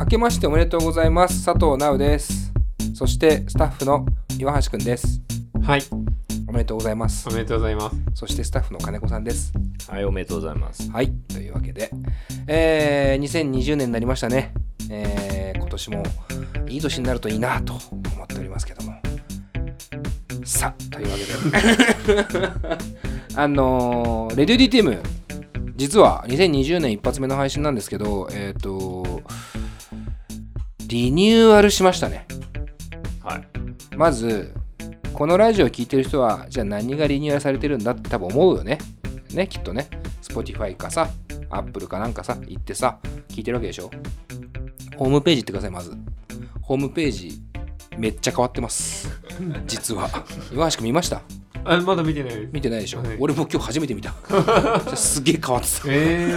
明けましておめでとうございます。佐藤直です。そしてスタッフの岩橋くんです。はい、おめでとうございます。おめでとうございます。そしてスタッフの金子さんです。はい、おめでとうございます。はいというわけで、えー、2020年になりましたね、えー、今年もいい年になるといいなと思っておりますけども。さあというわけで。あのー、レディオ DTM 実は2020年一発目の配信なんですけどえっ、とリニューアルしましたね。はい。まずこのラジオを聞いてる人はじゃあ何がリニューアルされてるんだって多分思うよね。ねきっとね。Spotify かさ Apple かなんかさ行ってさ聞いてるわけでしょ。ホームページ行ってくださいまず。ホームページめっちゃ変わってます。実は。岩橋君見ました？あ、まだ見てない。見てないでしょ、はい。俺も今日初めて見た。すげえ変わってた。え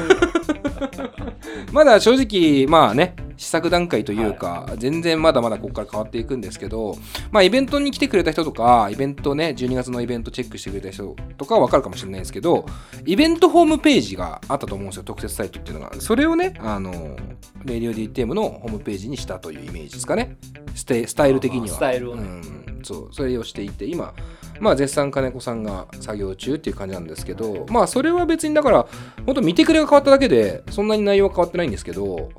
まだ正直まあね試作段階というか、全然まだまだここから変わっていくんですけどまあイベントに来てくれた人とかイベントね12月のイベントチェックしてくれた人とかは分かるかもしれないですけどイベントホームページがあったと思うんですよ特設サイトっていうのが。それをねあのレディオ DTM のホームページにしたというイメージですかね。ステスタイル的には。スタイルをね。うん、そうそれをしていて今まあ絶賛金子さんが作業中っていう感じなんですけどまあそれは別にだから本当見てくれが変わっただけでそんなに内容は変わってないんですけど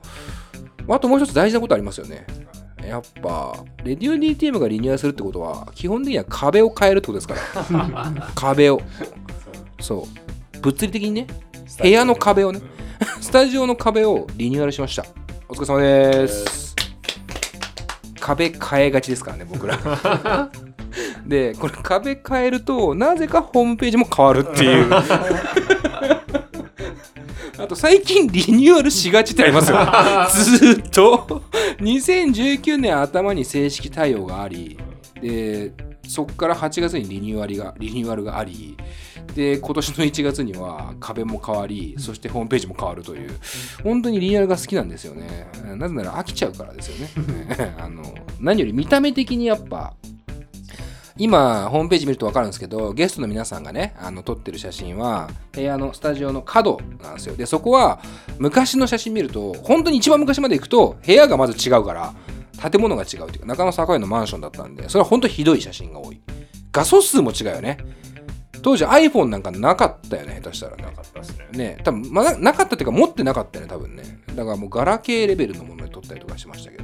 あともう一つ大事なことありますよね。やっぱレディオ DTM がリニューアルするってことは基本的には壁を変えるってことですから。壁を。そう。物理的にね部屋の壁をね スタジオの壁をリニューアルしました。お疲れ様です。壁変えがちですからね僕ら。でこれ壁変えるとなぜかホームページも変わるっていうあと最近リニューアルしがちってありますよ。ずーっと。2019年頭に正式対応がありでそこから8月にリニューアルがリニューアルがありで今年の1月には壁も変わりそしてホームページも変わるという。本当にリニューアルが好きなんですよね。なぜなら飽きちゃうからですよね。あの何より見た目的にやっぱ今ホームページ見ると分かるんですけどゲストの皆さんがねあの撮ってる写真は部屋のスタジオの角なんですよ。でそこは昔の写真見ると本当に一番昔まで行くと部屋がまず違うから建物が違うっていうか中野坂上のマンションだったんでそれは本当ひどい写真が多い。画素数も違うよね。当時 iPhone なんかなかったよね下手したらね。なかったですね。ね多分まだなかったっていうか持ってなかったよね多分ね。だからもうガラケーレベルのもので撮ったりとかしましたけど。も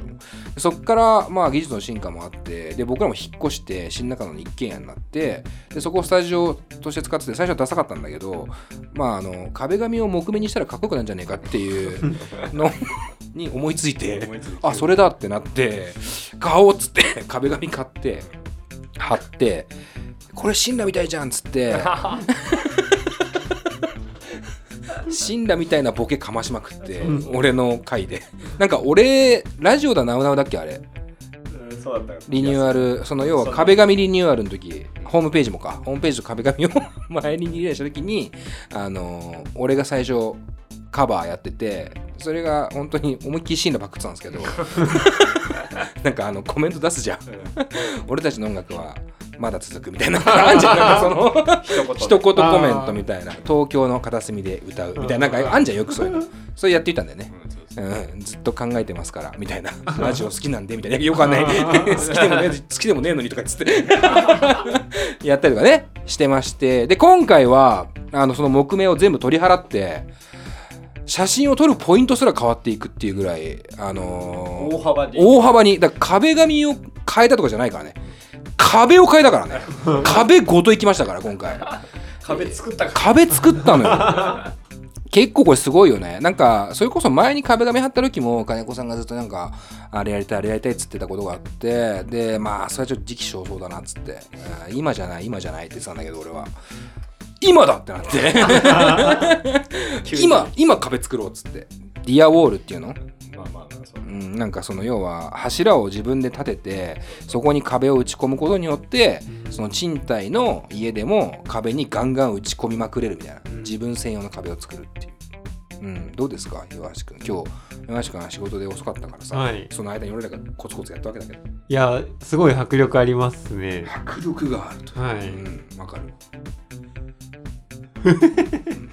そっからまあ技術の進化もあってで僕らも引っ越して新中野の一軒家になってでそこをスタジオとして使ってて最初はダサかったんだけどまああの壁紙を木目にしたらかっこよくなるんじゃねえかっていう のに思いついてあそれだってなって買おうっつって壁紙買って貼ってこれ神羅みたいじゃんっつって 神羅みたいなボケかましまくって、俺の回で。なんか俺ラジオだなうなうだっけあれ。そうだった。リニューアルその要は壁紙リニューアルの時ホームページもか。ホームページと壁紙を 前にリニューアルした時にあの俺が最初カバーやっててそれが本当に思いっきりシーンのパクってたんですけど。なんかあのコメント出すじゃん。俺たちの音楽はまだ続くみたいな あんじゃんなんかその 一言コメントみたいな東京の片隅で歌うみたいななんかあんじゃんよくそういうの。それやっていたんだよね。うん、ずっと考えてますからみたいな。ラジオ好きなんでみたいな。よくわかんない。好きでもね好きでもねえのにとかっつって。やったりとかねしてまして。で今回はあのその木目を全部取り払って写真を撮るポイントすら変わっていくっていうぐらいあのー大幅に。大幅に。だ壁紙を変えたとかじゃないからね壁を変えたからね。壁ごといきましたから今回。壁作ったか壁作ったのよ。結構これすごいよね。なんかそれこそ前に壁紙貼った時も金子さんがずっとなんかあれやりたいあれやりたいっつってたことがあってでまあそれはちょっと時期尚早だなっつって。うん今じゃない今じゃないって言ってたんだけど俺は。今だってなって。今今壁作ろうっつって。ディアウォールっていうの？まあまあううん、なんかその要は柱を自分で立ててそこに壁を打ち込むことによってその賃貸の家でも壁にガンガン打ち込みまくれるみたいな。自分専用の壁を作るっていう。うん、どうですか岩橋君今日岩橋君は仕事で遅かったからさ、はい。その間に俺らがコツコツやったわけだけど。いや、すごい迫力ありますね。迫力があると。はい。うんわかる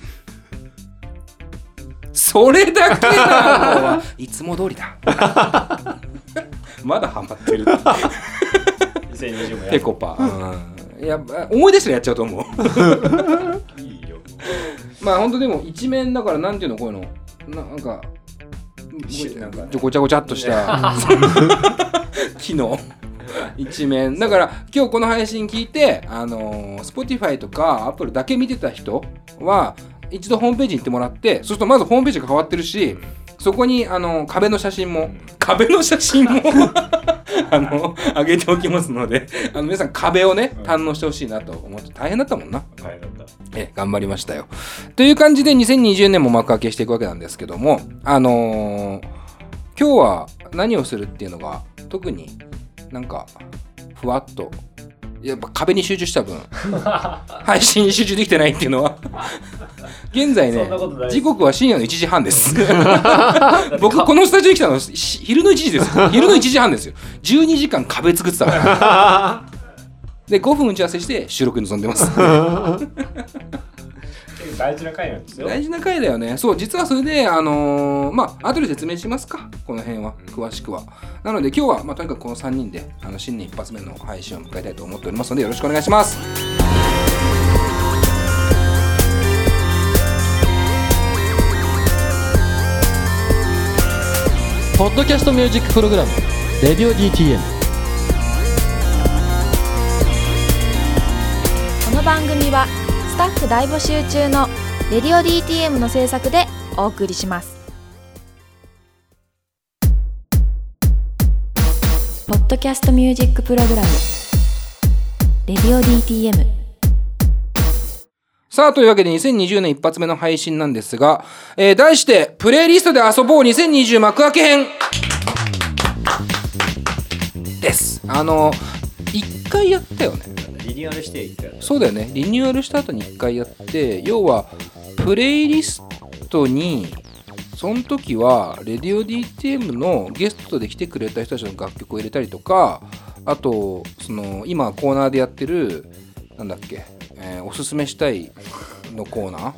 それだけなのはいつも通りだ。まだハマってる。2020もやペコパ、うん、いや思い出したらやっちゃうと思う。いいよ。まあ本当でも一面だからなんていうのこういうの。ななんかしなんかねごちゃごちゃっとした。機能。一面。だから今日この配信聞いてあのー Spotify とか Apple だけ見てた人は一度ホームページに行ってもらってそうするとまずホームページが変わってるしそこにあの壁の写真も壁の写真も あの上げておきますのであの皆さん壁をね堪能してほしいなと思って大変だったもんな。大変だった。え頑張りましたよ。という感じで2020年も幕開けしていくわけなんですけどもあのー今日は何をするっていうのが特になんかふわっとやっぱ壁に集中した分。配信に集中できてないっていうのは。現在ね時刻は深夜の1時半です。僕このスタジオに来たのし昼の1時ですよ。昼の1時半ですよ。12時間壁作ってたから。で5分打ち合わせして収録に臨んでます 大事な回なんですよ。大事な回だよね。そう実はそれであのーまあ後で説明しますか。この辺は。詳しくは。なので今日は、まあ、とにかくこの3人であの新年一発目の配信を迎えたいと思っておりますのでよろしくお願いします。ポッドキャストミュージックプログラム「レディオ DTM」この番組はスタッフ大募集中の「レディオ DTM」の制作でお送りします。ポッドキャストミュージックプログラム「レディオ DTM」さあというわけで2020年一発目の配信なんですが、えー題して「プレイリストで遊ぼう2020幕開け編」です。あの1回やったよね。リニューアルしていったよね。そうだよね。リニューアルした後に1回やって要はプレイリストにその時はレディオ DTM のゲストで来てくれた人たちの楽曲を入れたりとかあとその今コーナーでやってるなんだっけ、えーおすすめしたいのコーナー。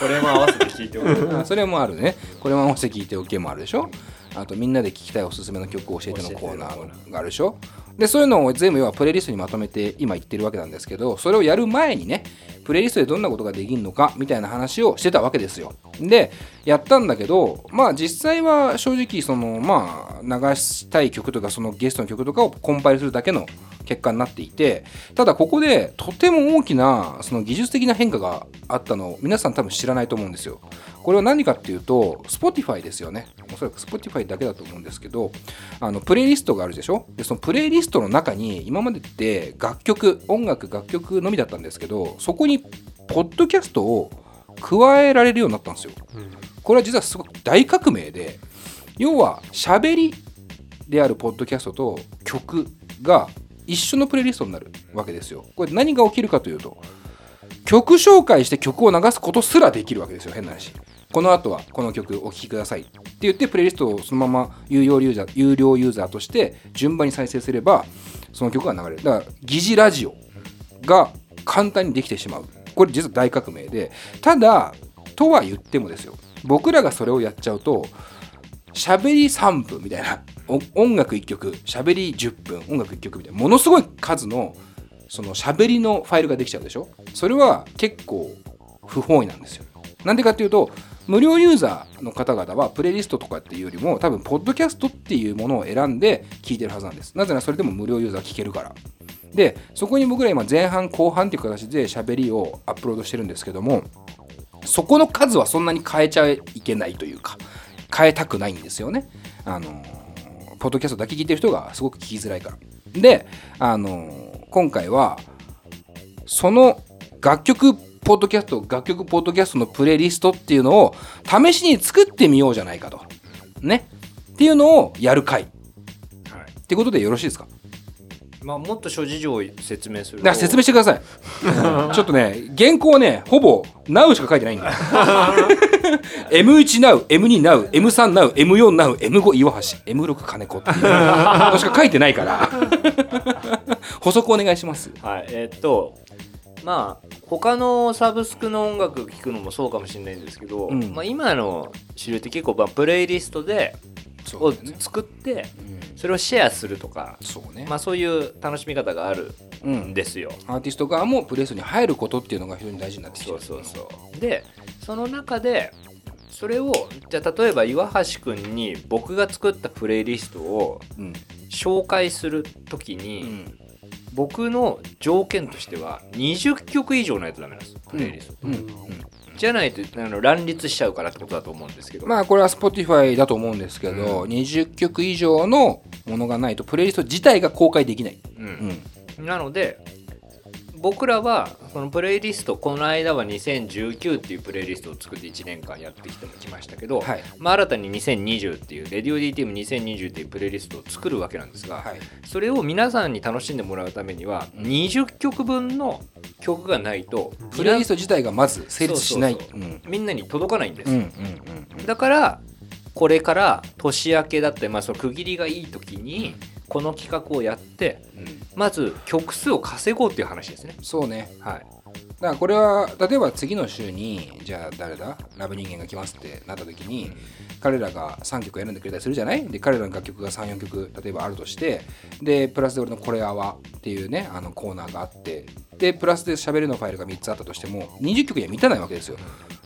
これも合わせて聞いておくあ それもあるね。これも合わせて聞いておけもあるでしょ。あとみんなで聞きたいおすすめの曲を教えてのコーナーがあるでしょでそういうのを全部要はプレイリストにまとめて今言ってるわけなんですけどそれをやる前にねプレイリストでどんなことができるのかみたいな話をしてたわけですよ。でやったんだけどまあ実際は正直そのまあ流したい曲とかそのゲストの曲とかをコンパイルするだけの結果になっていてただここでとても大きなその技術的な変化があったのを皆さん多分知らないと思うんですよ。これは何かっていうと Spotify ですよね。おそらく Spotify だけだと思うんですけどあのプレイリストがあるでしょ？でそのプレイリストの中に今までって楽曲音楽楽曲のみだったんですけどそこにポッドキャストを加えられるようになったんですよ。これは実はすごく大革命で要は喋りであるポッドキャストと曲が一緒のプレイリストになるわけですよ。これ何が起きるかというと曲紹介して曲を流すことすらできるわけですよ。変な話。この後はこの曲お聴きくださいって言ってプレイリストをそのまま有料ユーザー有料ユーザーとして順番に再生すればその曲が流れる。だから疑似ラジオが簡単にできてしまう。これ実は大革命で。ただとは言ってもですよ。僕らがそれをやっちゃうと喋り3分みたいな音楽1曲喋り10分音楽1曲みたいなものすごい数のその喋りのファイルができちゃうでしょ？それは結構不本意なんですよ。なんでかっていうと無料ユーザーの方々はプレイリストとかっていうよりも多分ポッドキャストっていうものを選んで聞いてるはずなんですなぜならそれでも無料ユーザー聞けるからでそこに僕ら今前半後半っていう形で喋りをアップロードしてるんですけどもそこの数はそんなに変えちゃいけないというか変えたくないんですよね。あのポッドキャストだけ聞いてる人がすごく聞きづらいから。で、あの今回はその楽曲ポッドキャスト楽曲ポッドキャストのプレイリストっていうのを試しに作ってみようじゃないかと。ね。っていうのをやる回。はいってことでよろしいですか？まあもっと諸事情を説明するだ説明してください。ちょっとね、原稿はね、ほぼ Now しか書いてないんだよ。M1 Now、M2 Now、M3 Now、M4 Now、M5 岩橋、M6 金子っていうのしか書いてないから、補足お願いします。はいえーっとまあ他のサブスクの音楽聴くのもそうかもしれないんですけど、うん。まあ、今の主流って結構まあプレイリストでを作ってうん。それをシェアするとか、そうね、まあ、そういう楽しみ方があるうん。んですよ。アーティスト側もプレイストに入ることっていうのが非常に大事になってきてる。そうそうそう。でその中でそれをじゃあ例えば岩橋くんに僕が作ったプレイリストをうん。紹介するときうに、ん僕の条件としては20曲以上ないとダメなんです。プレイリスト、うん。じゃないとあの乱立しちゃうからってことだと思うんですけど、まあこれは Spotify だと思うんですけど、20曲以上のものがないとプレイリスト自体が公開できない、うん。うん。なので僕らはそのプレイリストこの間は2019っていうプレイリストを作って1年間やってきてきましたけど、はい。まあ、新たに2020っていうレディオ DTM2020 っていうプレイリストを作るわけなんですが、はい。それを皆さんに楽しんでもらうためには20曲分の曲がないとプレイリスト自体がまず成立しない。みんなに届かないんです。よ、うんうんうん。だからこれから年明けだったり、まあ、その区切りがいい時にこの企画をやってうん。まず曲数を稼ごうっていう話ですね。そうね。はい、だからこれは例えば次の週にじゃあ誰だ？ラブ人間が来ますってなった時に彼らが3曲選んでくれたりするじゃない？で彼らの楽曲が34曲例えばあるとしてでプラスで俺の「これあわ」っていうねあのコーナーがあってでプラスで喋るのファイルが3つあったとしても20曲には満たないわけですよ。だ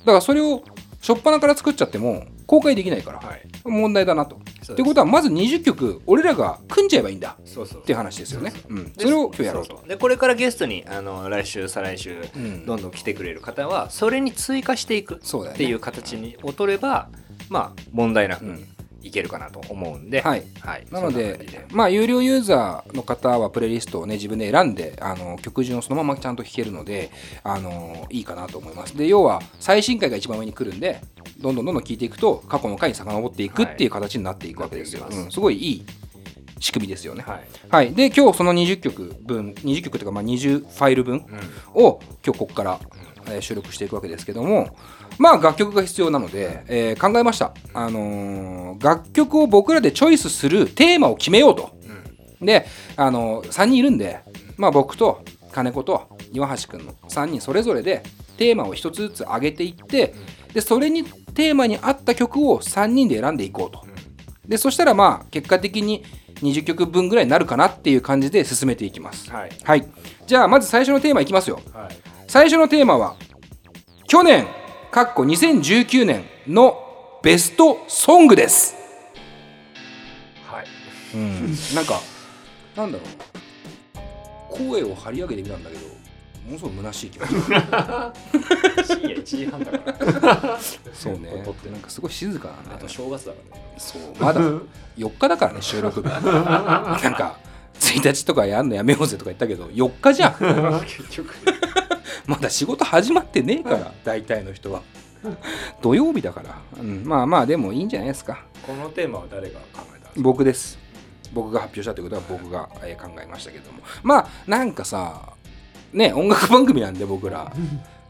からそれを初っ端から作っちゃっても公開できないからはい、問題だなと。ってことはまず20曲俺らが組んじゃえばいいんだ。そうそう。っていう話ですよね。うん、でそれを今日やろうと。でこれからゲストにあの来週再来週うん。どんどん来てくれる方はそれに追加していくっていう形にを取ればまあ問題なくうんいけるかなと思うんで、はいはい、なのそん感じで、まあ、有料ユーザーの方はプレイリストをね、自分で選んで、あの曲順をそのままちゃんと弾けるので、あのいいかなと思います。で、要は、最新回が一番上に来るんで、どんどんどんどん聞いていくと、過去の回に遡っていくっていう形になっていくわけですよ。なっていうん、すごいいい仕組みですよね。はいはい。で、今日その20曲分、20曲というか、まあ、20ファイル分うんを今日ここから、えー収録していくわけですけどもまあ楽曲が必要なので、えー考えました、あのー楽曲を僕らでチョイスするテーマを決めようと。で、あのー3人いるんで、まあ、僕と金子と岩橋君の3人それぞれでテーマを1つずつ上げていってでそれにテーマに合った曲を3人で選んでいこうと。でそしたらまあ結果的に20曲分ぐらいになるかなっていう感じで進めていきます。はい。はい。じゃあまず最初のテーマいきますよ。はい最初のテーマは去年かっこ2019年のベストソングです、はい。うん、なんかなんだろう。声を張り上げてみたんだけどものすごく虚しい気持ち深夜1時半だから。そうね。なんかすごい静かなんだよね正月だからね。そう。まだ4日だからね収録日。なんか1日とかやんのやめようぜとか言ったけど4日じゃん。結局まだ仕事始まってねえから大体の人は。土曜日だから、うん、まあまあでもいいんじゃないですか。このテーマは誰が考えたんですか？僕です。僕が発表したということは僕がえー考えましたけども。まあなんかさね音楽番組なんで僕ら。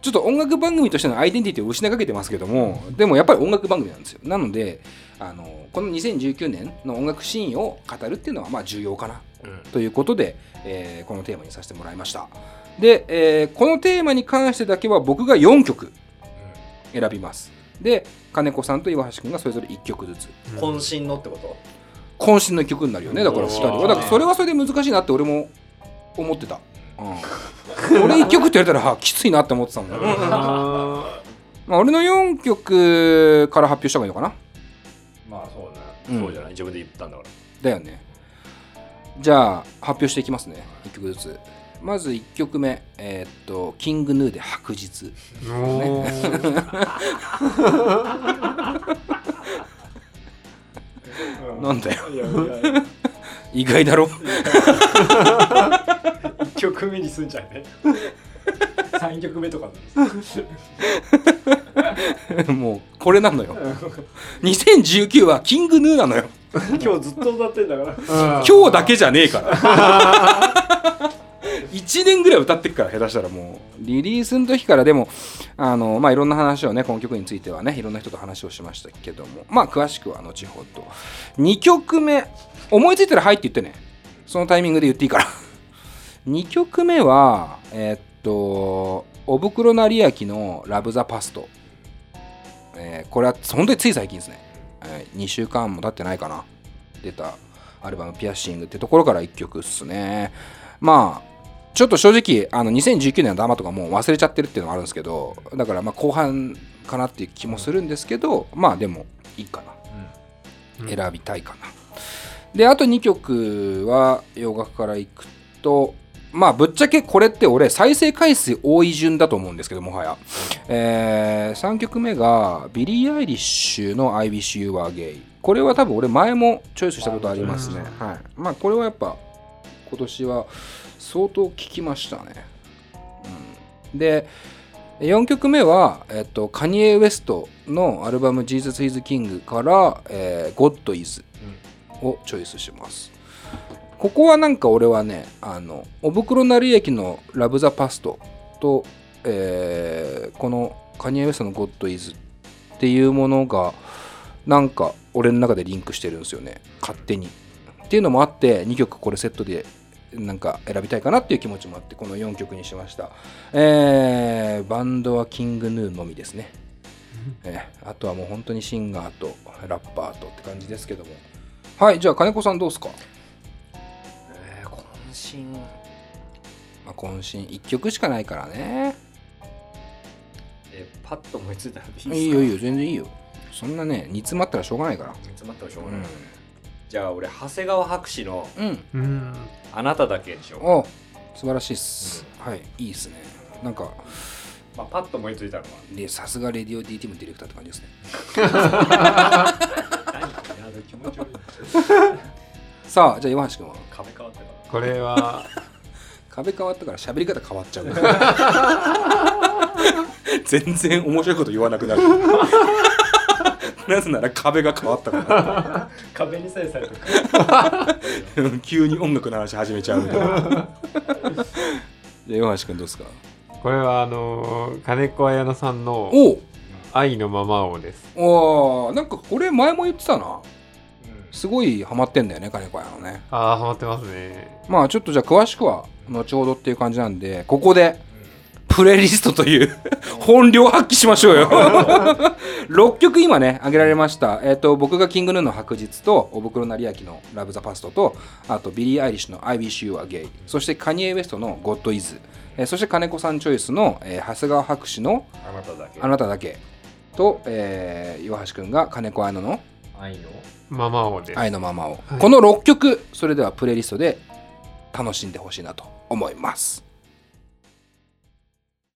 ちょっと音楽番組としてのアイデンティティを失いかけてますけどもでもやっぱり音楽番組なんですよ。なのであのこの2019年の音楽シーンを語るっていうのはまあ重要かな。うん。ということで、えーこのテーマにさせてもらいましたで、えーこのテーマに関してだけは僕が4曲選びます。で金子さんと岩橋君がそれぞれ1曲ずつ。渾身のってこと？渾身の曲になるよね。だから2人はだからそれはそれで難しいなって俺も思ってた、うん、俺1曲って言われたらあきついなって思ってたもん、あ まあ、俺の4曲から発表した方がいいのかな。まあそううん。ねそうじゃない？自分で言ったんだから。だよね。じゃあ発表していきますね。1曲ずつまず1曲目えーっとキングヌーで白日。ーおー。なんだよ。意外だろ。1曲目にすんじゃね。3曲目とかもうこれなのよ。2019はキングヌーなのよ。今日ずっと歌ってんだから。今日だけじゃねえから1年ぐらい歌ってっから下手したらもう。リリースの時からでもあのまあいろんな話をねこの曲についてはねいろんな人と話をしましたけどもまあ詳しくは後ほど2曲目思いついたら「はい」って言ってね。そのタイミングで言っていいから。2曲目はえーっとおぶくろなりやきの「ラブ・ザ・パスト」えーこれは本当につい最近ですね、え2週間も経ってないかな。出たアルバム「ピアッシング」ってところから1曲っすね。まあちょっと正直あの2019年のダマとかもう忘れちゃってるっていうのもあるんですけどだからまあ後半かなっていう気もするんですけどまあでもいいかな、選びたいかな。であと2曲は洋楽からいくとまあぶっちゃけこれって俺再生回数多い順だと思うんですけどもはや、え3曲目がビリー・アイリッシュの「I Wish You Were Gay」これは多分俺前もチョイスしたことありますね。はい。まあこれはやっぱ今年は相当聴きましたね、うん、で4曲目は、えっと、カニエ・ウエストのアルバム「Jesus is King」から「えー、God is」をチョイスします。ここはなんか俺はねあのおぶくろなり駅の「ラブ・ザ・パストと」えーこのカニエ・ウエストの「God is」っていうものがなんか俺の中でリンクしてるんですよね。勝手に。っていうのもあって2曲これセットでなんか選びたいかなっていう気持ちもあってこの4曲にしました、えーバンドはキングヌーのみですね、えーあとはもう本当にシンガーとラッパーとって感じですけども。はいじゃあ金子さんどうですか、えー、渾身。まあ、渾身1曲しかないからね。えーパッと思いついたのでいいですか？いいよいいよ全然いいよ。そんなね煮詰まったらしょうがないから。煮詰まったらしょううがない、じゃあ俺長谷川博士のん、うん、うん「あなただけ」でしょお素晴らしいっす、はいいいっすね。なんかまあ、パッと思いついたのは。でさすがレディオ DT もディレクターって感じですね。何気持ち悪い。さあじゃあ岩橋君は？壁変わったから。これは壁変わったから喋り方変わっちゃう。全然面白いこと言わなくなるなぜなら壁が変わったか 壁にさえされた。ら 急に音楽の話始めちゃうみたいな。じゃ橋君どうですか？これはあのー金子綾乃さんのお！う「愛のままを」です。おーなんかこれ前も言ってたな。すごいハマってんだよねカネコアヤノね。ああハマってますね。まあちょっとじゃあ詳しくは後ほどっていう感じなんでここでプレイリストという 本領発揮しましょうよ。6曲今ね挙げられました、えっと僕が King Gnu の白日と小袋成彬の Love The Past とあとビリー・アイリッシュの I Wish You Were Gay そしてカニエ・ウエストの God Is、えーそして金子さんチョイスの、えー長谷川博士のあなただけ。あなただけ。と、えー岩橋くんが金子綾乃の愛の？ままをです。愛のままを、この6曲それではプレイリストで楽しんでほしいなと思います